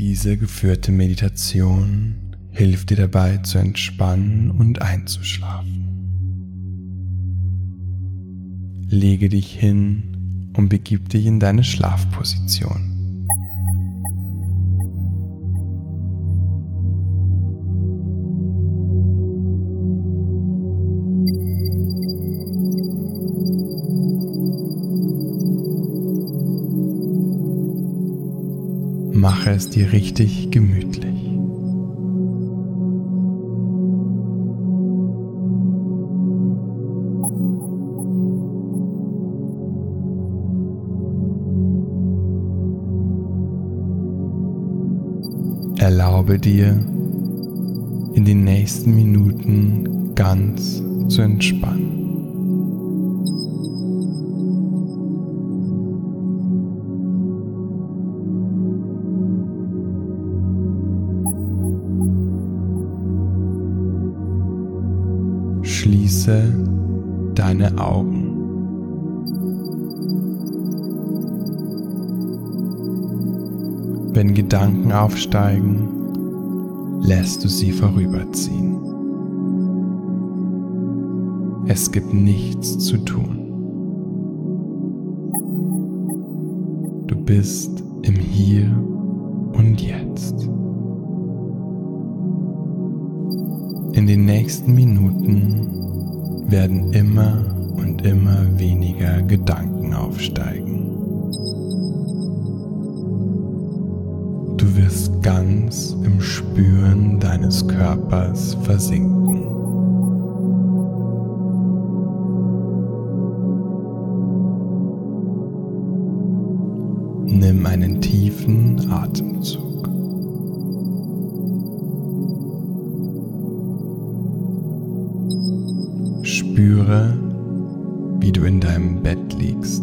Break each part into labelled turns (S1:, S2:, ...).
S1: Diese geführte Meditation hilft dir dabei zu entspannen und einzuschlafen. Lege dich hin und begib dich in deine Schlafposition. Mache es dir richtig gemütlich. Erlaube dir, in den nächsten Minuten ganz zu entspannen. Schließe deine Augen. Wenn Gedanken aufsteigen, lässt du sie vorüberziehen. Es gibt nichts zu tun. Du bist im Hier und Jetzt. In den nächsten Minuten werden immer und immer weniger Gedanken aufsteigen. Du wirst ganz im Spüren deines Körpers versinken. Nimm einen tiefen Atemzug. Spüre, wie du in deinem Bett liegst.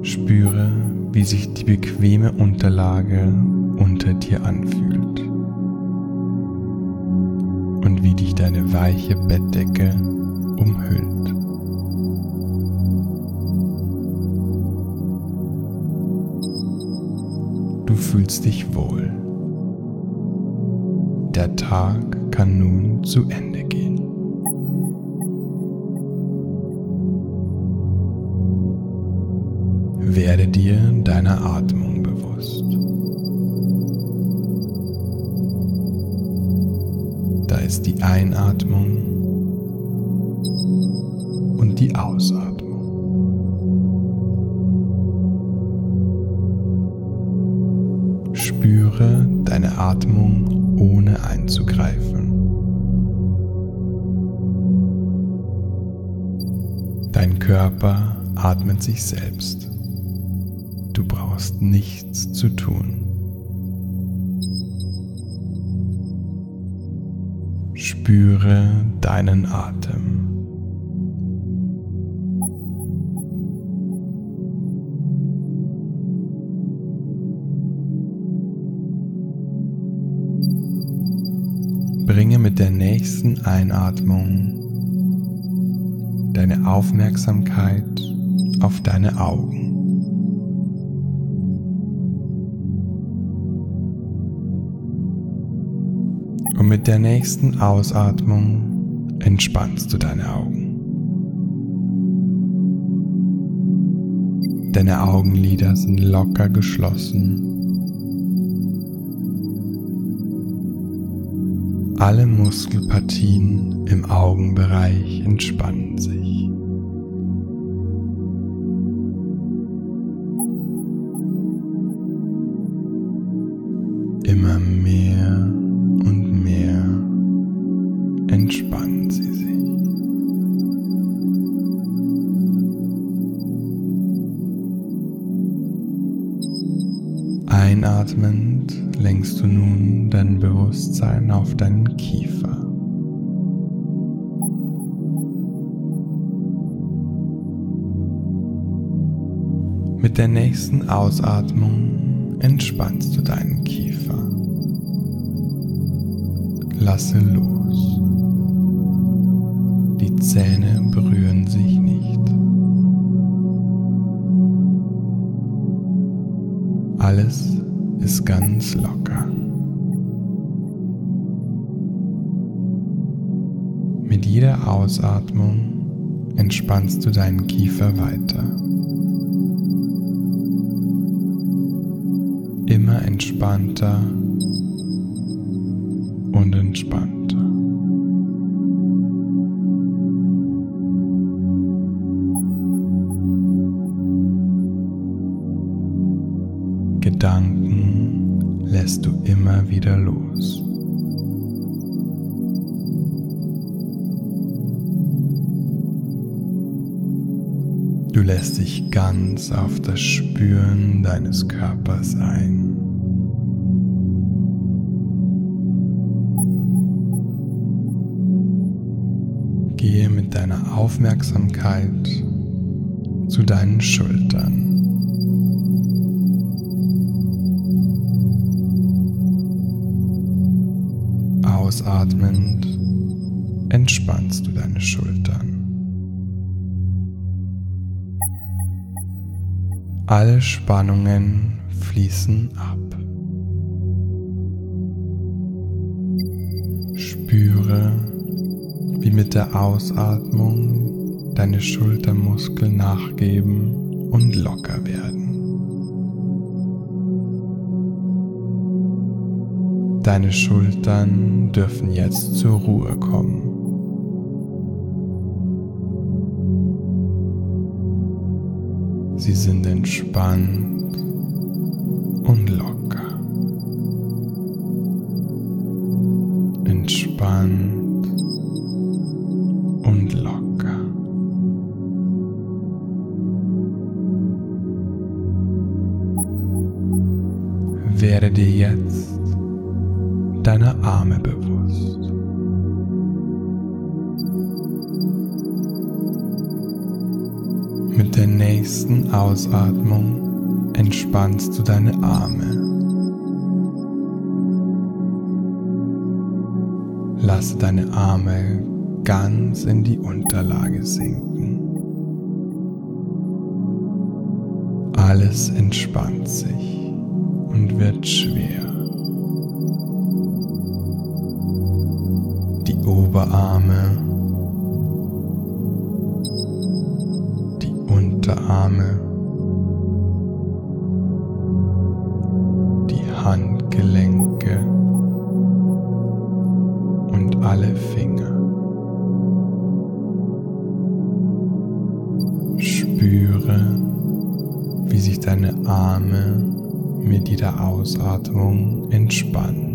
S1: Spüre, wie sich die bequeme Unterlage unter dir anfühlt und wie dich deine weiche Bettdecke umhüllt. Du fühlst dich wohl. Der Tag kann nun zu Ende Werde dir deiner Atmung bewusst. Da ist die Einatmung und die Ausatmung. Spüre deine Atmung ohne einzugreifen. Dein Körper atmet sich selbst. Du brauchst nichts zu tun. Spüre deinen Atem. Bringe mit der nächsten Einatmung deine Aufmerksamkeit auf deine Augen. Und mit der nächsten Ausatmung entspannst du deine Augen. Deine Augenlider sind locker geschlossen. Alle Muskelpartien im Augenbereich entspannen sich. Einatmend lenkst du nun dein Bewusstsein auf deinen Kiefer. Mit der nächsten Ausatmung entspannst du deinen Kiefer. Lasse los. Die Zähne berühren sich nicht. Alles ist ganz locker. Mit jeder Ausatmung entspannst du deinen Kiefer weiter. Immer entspannter und entspannter. Gedanken lässt du immer wieder los. Du lässt dich ganz auf das Spüren deines Körpers ein. Gehe mit deiner Aufmerksamkeit zu deinen Schultern. Ausatmend entspannst du deine Schultern. Alle Spannungen fließen ab. Spüre, wie mit der Ausatmung deine Schultermuskeln nachgeben und locker werden. Deine Schultern dürfen jetzt zur Ruhe kommen. Sie sind entspannt und locker. Entspannt und locker. Werde dir jetzt deiner Arme bewusst. Mit der nächsten Ausatmung entspannst du deine Arme. Lasse deine Arme ganz in die Unterlage sinken. Alles entspannt sich und wird schwer. Die Oberarme Unterarme, die Handgelenke und alle Finger. Spüre, wie sich deine Arme mit jeder Ausatmung entspannen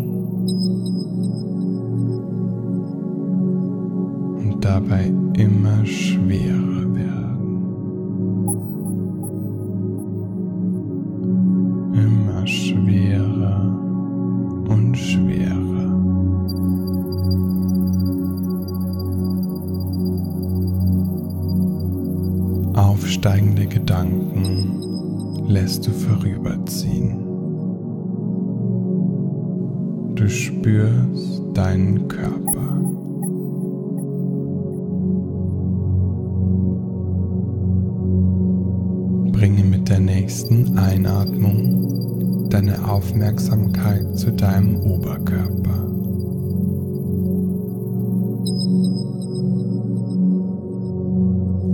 S1: und dabei immer schwerer werden. Aufsteigende Gedanken lässt du vorüberziehen. Du spürst deinen Körper. Deine Aufmerksamkeit zu deinem Oberkörper.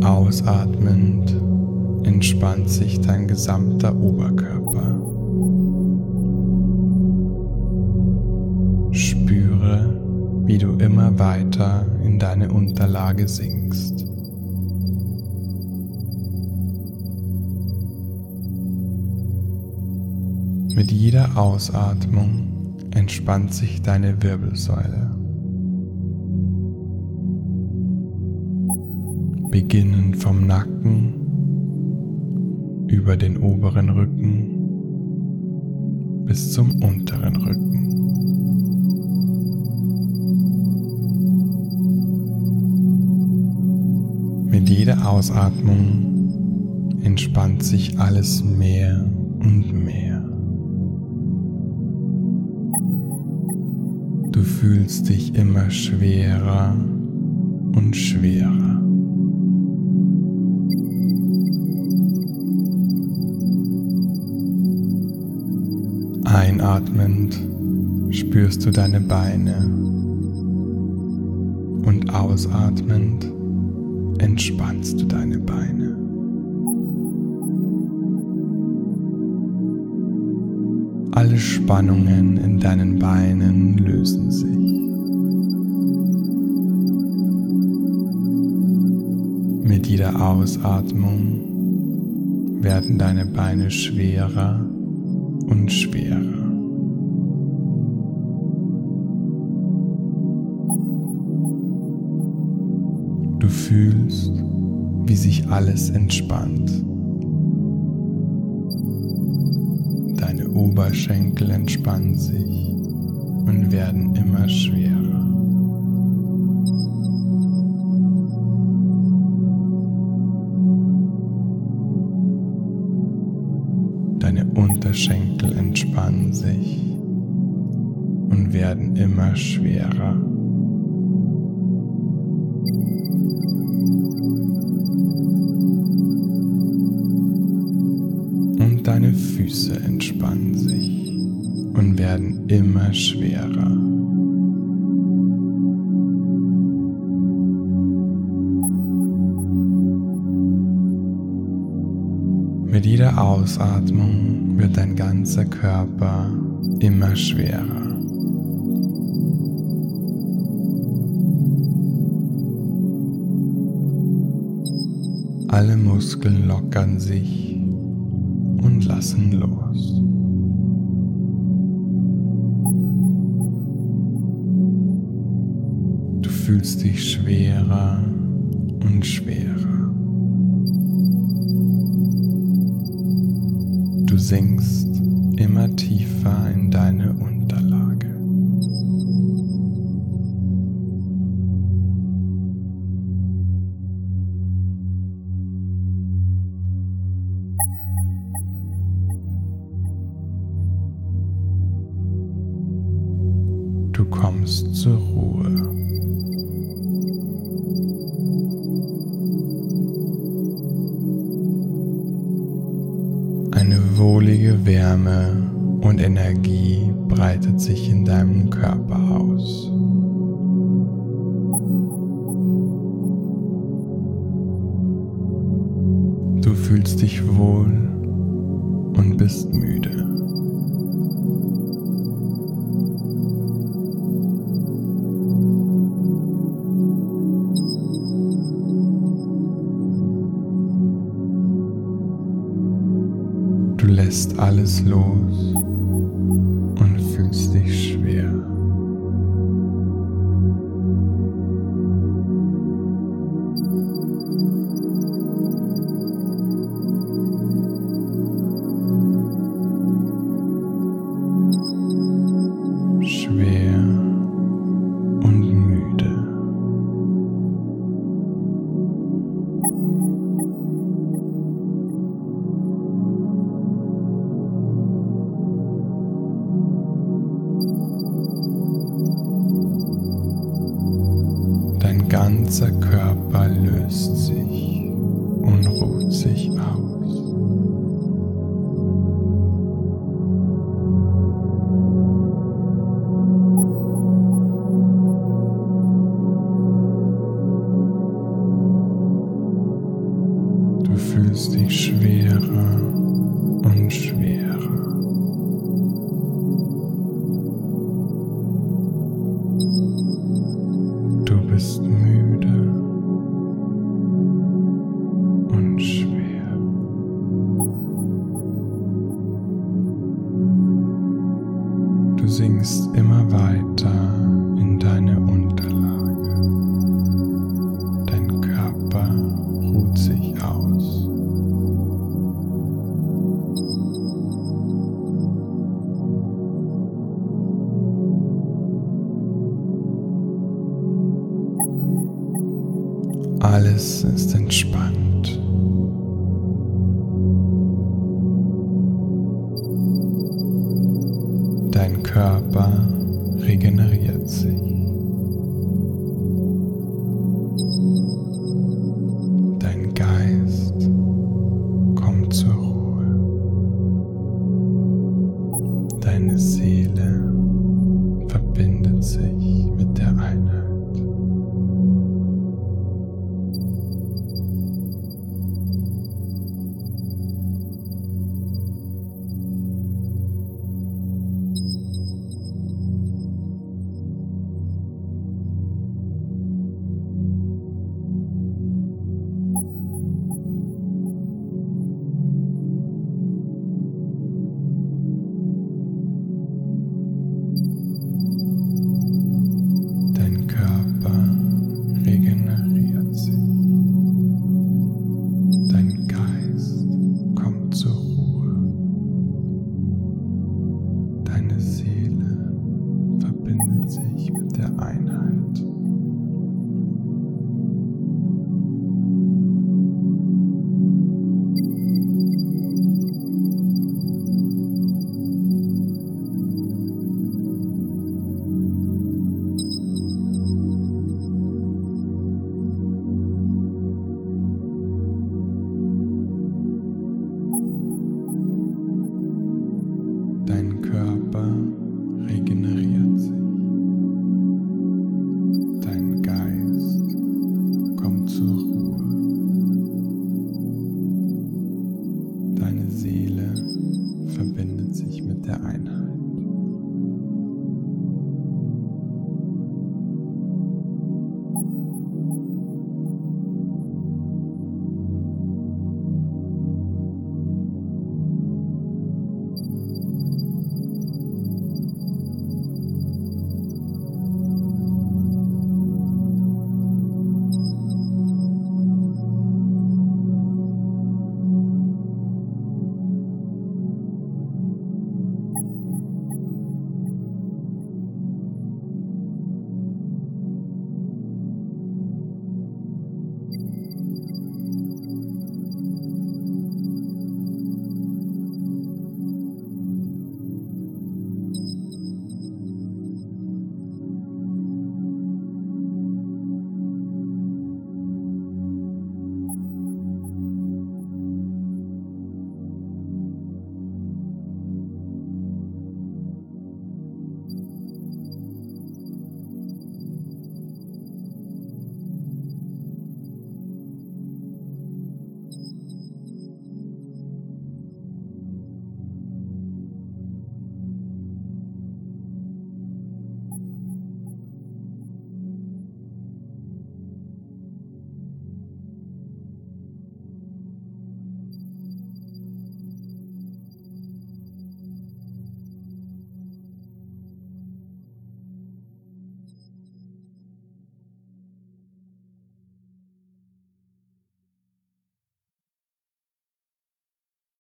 S1: Ausatmend entspannt sich dein gesamter Oberkörper. Spüre, wie du immer weiter in deine Unterlage sinkst. Mit jeder Ausatmung entspannt sich deine Wirbelsäule. beginnend vom Nacken über den oberen Rücken bis zum unteren Rücken. Mit jeder Ausatmung entspannt sich alles mehr und mehr. Fühlst dich immer schwerer und schwerer. Einatmend spürst du deine Beine und ausatmend entspannst du deine Beine. Alle Spannungen in deinen Beinen lösen sich. Mit jeder Ausatmung werden deine Beine schwerer und schwerer. Du fühlst, wie sich alles entspannt. Oberschenkel entspannen sich und werden immer schwerer. Deine Unterschenkel entspannen sich und werden immer schwerer. Immer schwerer. Mit jeder Ausatmung wird dein ganzer Körper immer schwerer. Alle Muskeln lockern sich und lassen los. Fühlst dich schwerer und schwerer. Du sinkst immer tiefer in deine Unterlage. Energie breitet sich in deinem Körper aus. Du fühlst dich wohl und bist müde. Du lässt alles los und hours. Du sinkst immer weiter regeneriert sich.